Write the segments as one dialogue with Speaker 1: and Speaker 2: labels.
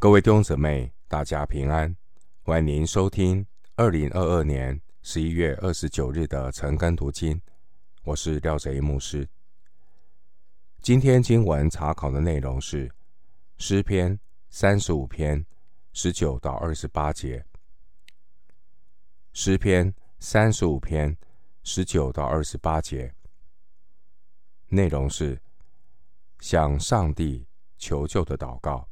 Speaker 1: 各位弟兄姊妹，大家平安！欢迎您收听二零二二年十一月二十九日的晨更读经。我是廖贼牧师。今天经文查考的内容是诗篇三十五篇十九到二十八节。诗篇三十五篇十九到二十八节，内容是向上帝求救的祷告。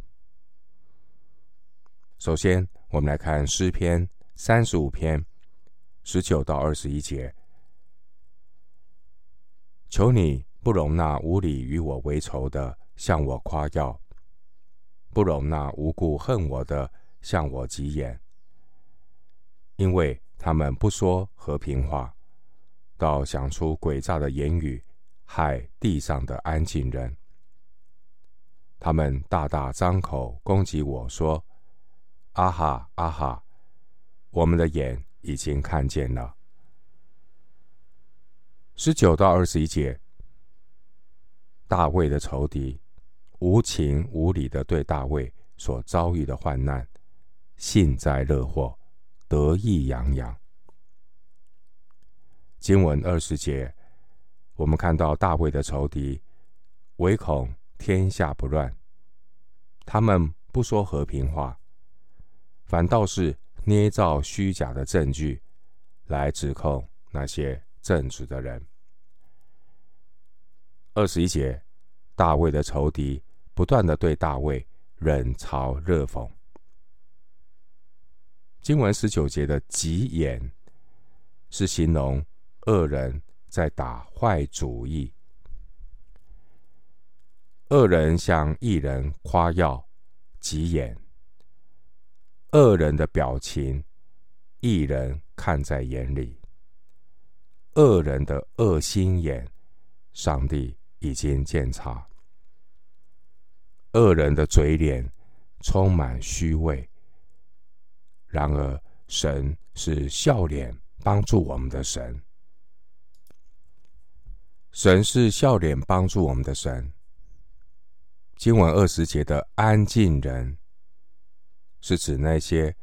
Speaker 1: 首先，我们来看诗篇三十五篇十九到二十一节。求你不容纳无理与我为仇的向我夸耀，不容纳无故恨我的向我急言，因为他们不说和平话，倒想出诡诈的言语，害地上的安静人。他们大大张口攻击我说。啊哈啊哈！我们的眼已经看见了。十九到二十一节，大卫的仇敌无情无理的对大卫所遭遇的患难，幸灾乐祸，得意洋洋。经文二十节，我们看到大卫的仇敌唯恐天下不乱，他们不说和平话。反倒是捏造虚假的证据，来指控那些正直的人。二十一节，大卫的仇敌不断的对大卫冷嘲热讽。经文十九节的急言，是形容恶人在打坏主意。恶人向义人夸耀，急言。恶人的表情，一人看在眼里；恶人的恶心眼，上帝已经鉴察。恶人的嘴脸充满虚伪，然而神是笑脸帮助我们的神。神是笑脸帮助我们的神。经文二十节的安静人。是指那些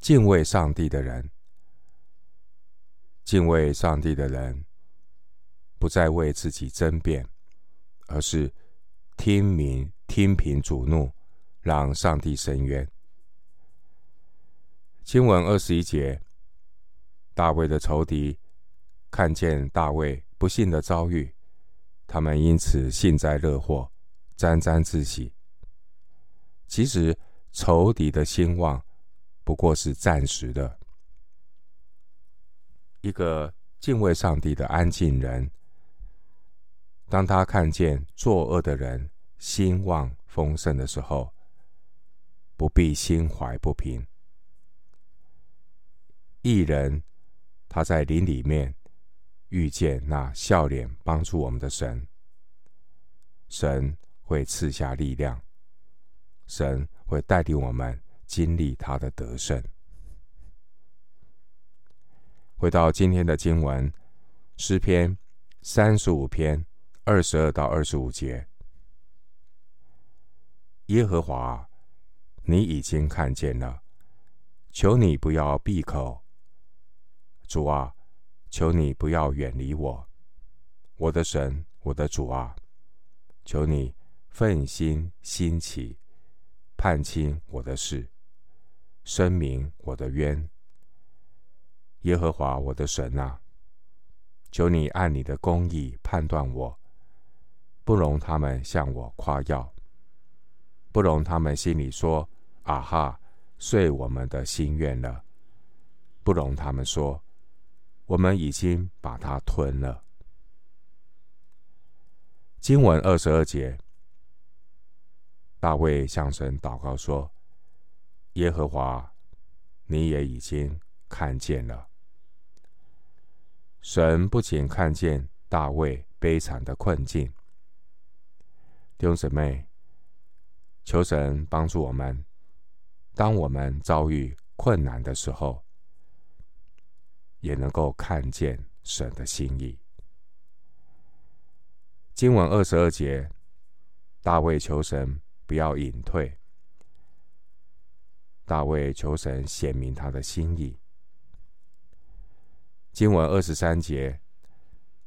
Speaker 1: 敬畏上帝的人，敬畏上帝的人不再为自己争辩，而是听民听凭主怒，让上帝伸冤。经文二十一节，大卫的仇敌看见大卫不幸的遭遇，他们因此幸灾乐祸，沾沾自喜。其实。仇敌的兴旺不过是暂时的。一个敬畏上帝的安静人，当他看见作恶的人兴旺丰盛的时候，不必心怀不平。一人，他在灵里面遇见那笑脸帮助我们的神，神会赐下力量，神。会带领我们经历他的得胜。回到今天的经文，诗篇三十五篇二十二到二十五节：耶和华，你已经看见了，求你不要闭口。主啊，求你不要远离我，我的神，我的主啊，求你奋心兴起。判清我的事，申明我的冤。耶和华我的神啊，求你按你的公义判断我，不容他们向我夸耀，不容他们心里说：“啊哈，遂我们的心愿了。”不容他们说：“我们已经把它吞了。”经文二十二节。大卫向神祷告说：“耶和华，你也已经看见了。神不仅看见大卫悲惨的困境，弟兄姊妹，求神帮助我们，当我们遭遇困难的时候，也能够看见神的心意。”经文二十二节，大卫求神。不要隐退，大卫求神显明他的心意。经文二十三节，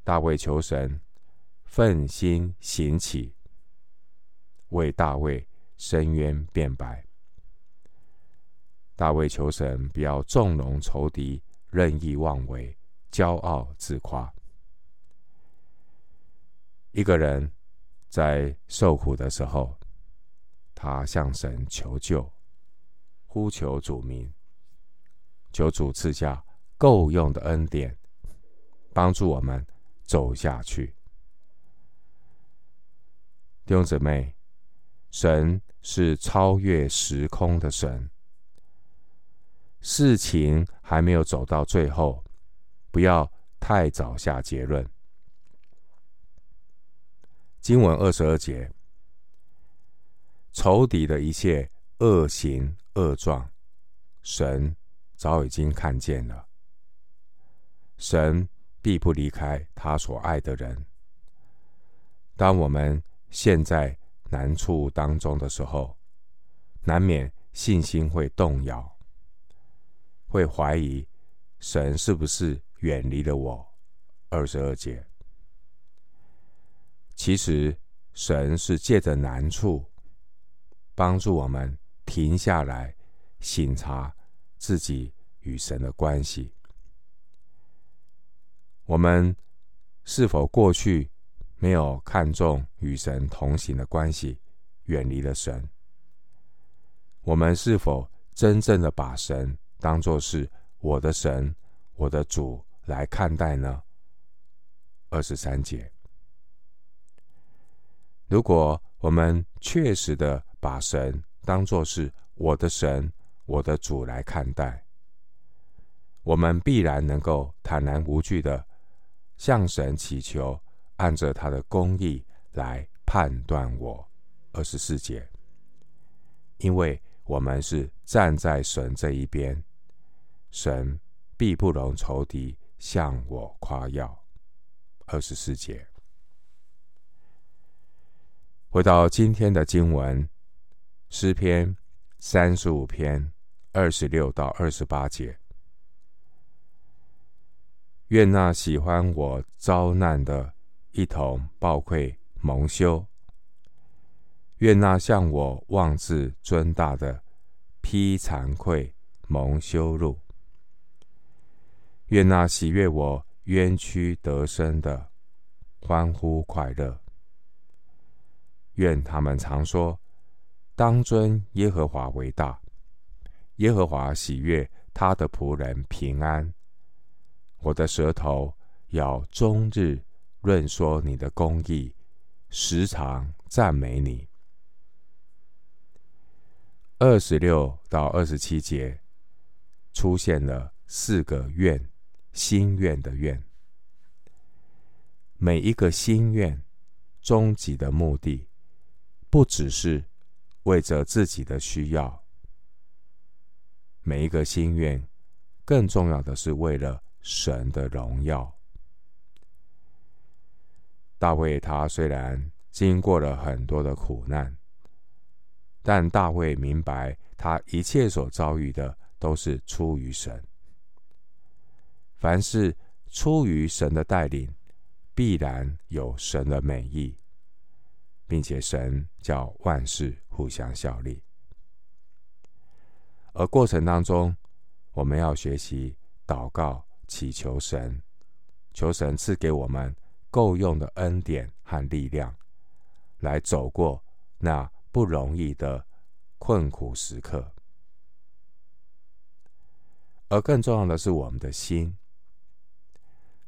Speaker 1: 大卫求神奋心行起，为大卫伸冤辩白。大卫求神不要纵容仇敌，任意妄为，骄傲自夸。一个人在受苦的时候，他向神求救，呼求主名，求主赐下够用的恩典，帮助我们走下去。弟兄姊妹，神是超越时空的神。事情还没有走到最后，不要太早下结论。经文二十二节，仇敌的一切恶行恶状，神早已经看见了。神必不离开他所爱的人。当我们陷在难处当中的时候，难免信心会动摇。会怀疑神是不是远离了我？二十二节，其实神是借着难处帮助我们停下来，省察自己与神的关系。我们是否过去没有看重与神同行的关系，远离了神？我们是否真正的把神当作是我的神、我的主来看待呢？二十三节，如果我们确实的把神当作是我的神、我的主来看待，我们必然能够坦然无惧的向神祈求，按着他的公义来判断我。二十四节，因为我们是站在神这一边。神必不容仇敌向我夸耀。二十四节，回到今天的经文，诗篇三十五篇二十六到二十八节。愿那喜欢我遭难的，一同报愧蒙羞；愿那向我妄自尊大的，披惭愧蒙羞辱。愿那喜悦我冤屈得生的欢呼快乐。愿他们常说：当尊耶和华为大。耶和华喜悦他的仆人平安。我的舌头要终日论说你的公义，时常赞美你。二十六到二十七节出现了四个愿。心愿的愿，每一个心愿，终极的目的，不只是为着自己的需要。每一个心愿，更重要的是为了神的荣耀。大卫他虽然经过了很多的苦难，但大卫明白，他一切所遭遇的都是出于神。凡是出于神的带领，必然有神的美意，并且神叫万事互相效力。而过程当中，我们要学习祷告、祈求神，求神赐给我们够用的恩典和力量，来走过那不容易的困苦时刻。而更重要的是，我们的心。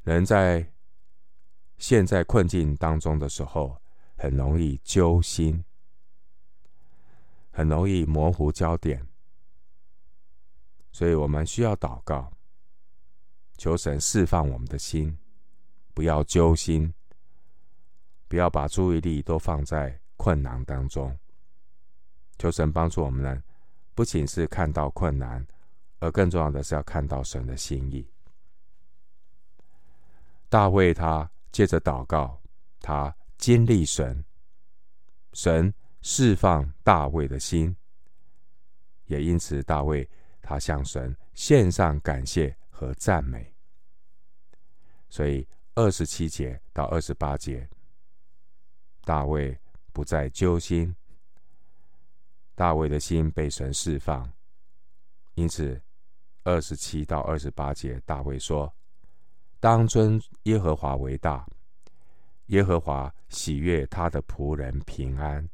Speaker 1: 人在陷在困境当中的时候，很容易揪心，很容易模糊焦点，所以我们需要祷告，求神释放我们的心，不要揪心，不要把注意力都放在困难当中。求神帮助我们呢，不仅是看到困难，而更重要的是要看到神的心意。大卫他借着祷告，他经历神，神释放大卫的心，也因此大卫他向神献上感谢和赞美。所以二十七节到二十八节，大卫不再揪心，大卫的心被神释放，因此二十七到二十八节，大卫说：“当尊耶和华为大，耶和华喜悦他的仆人平安。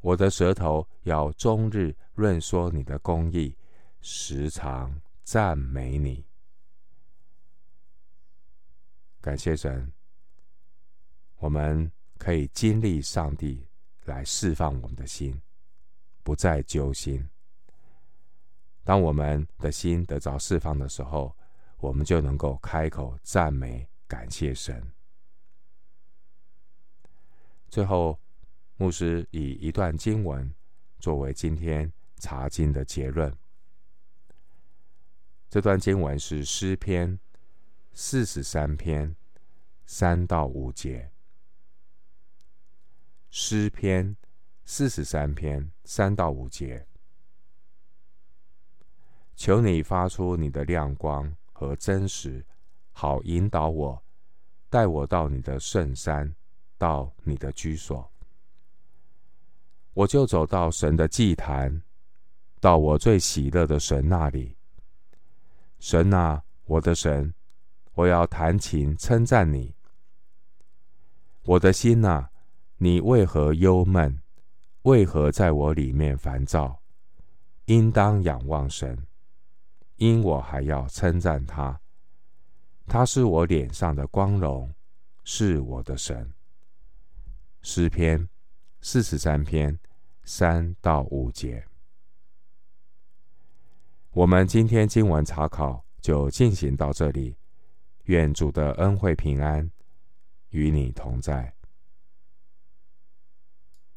Speaker 1: 我的舌头要终日论说你的公义，时常赞美你。”感谢神，我们可以经历上帝来释放我们的心，不再揪心。当我们的心得着释放的时候，我们就能够开口赞美、感谢神。最后，牧师以一段经文作为今天查经的结论。这段经文是诗篇。四十三篇三到五节，诗篇四十三篇三到五节，求你发出你的亮光和真实，好引导我，带我到你的圣山，到你的居所。我就走到神的祭坛，到我最喜乐的神那里。神啊，我的神。我要弹琴称赞你，我的心呐、啊，你为何忧闷？为何在我里面烦躁？应当仰望神，因我还要称赞他。他是我脸上的光荣，是我的神。诗篇四十三篇三到五节。我们今天经文查考就进行到这里。愿主的恩惠平安与你同在。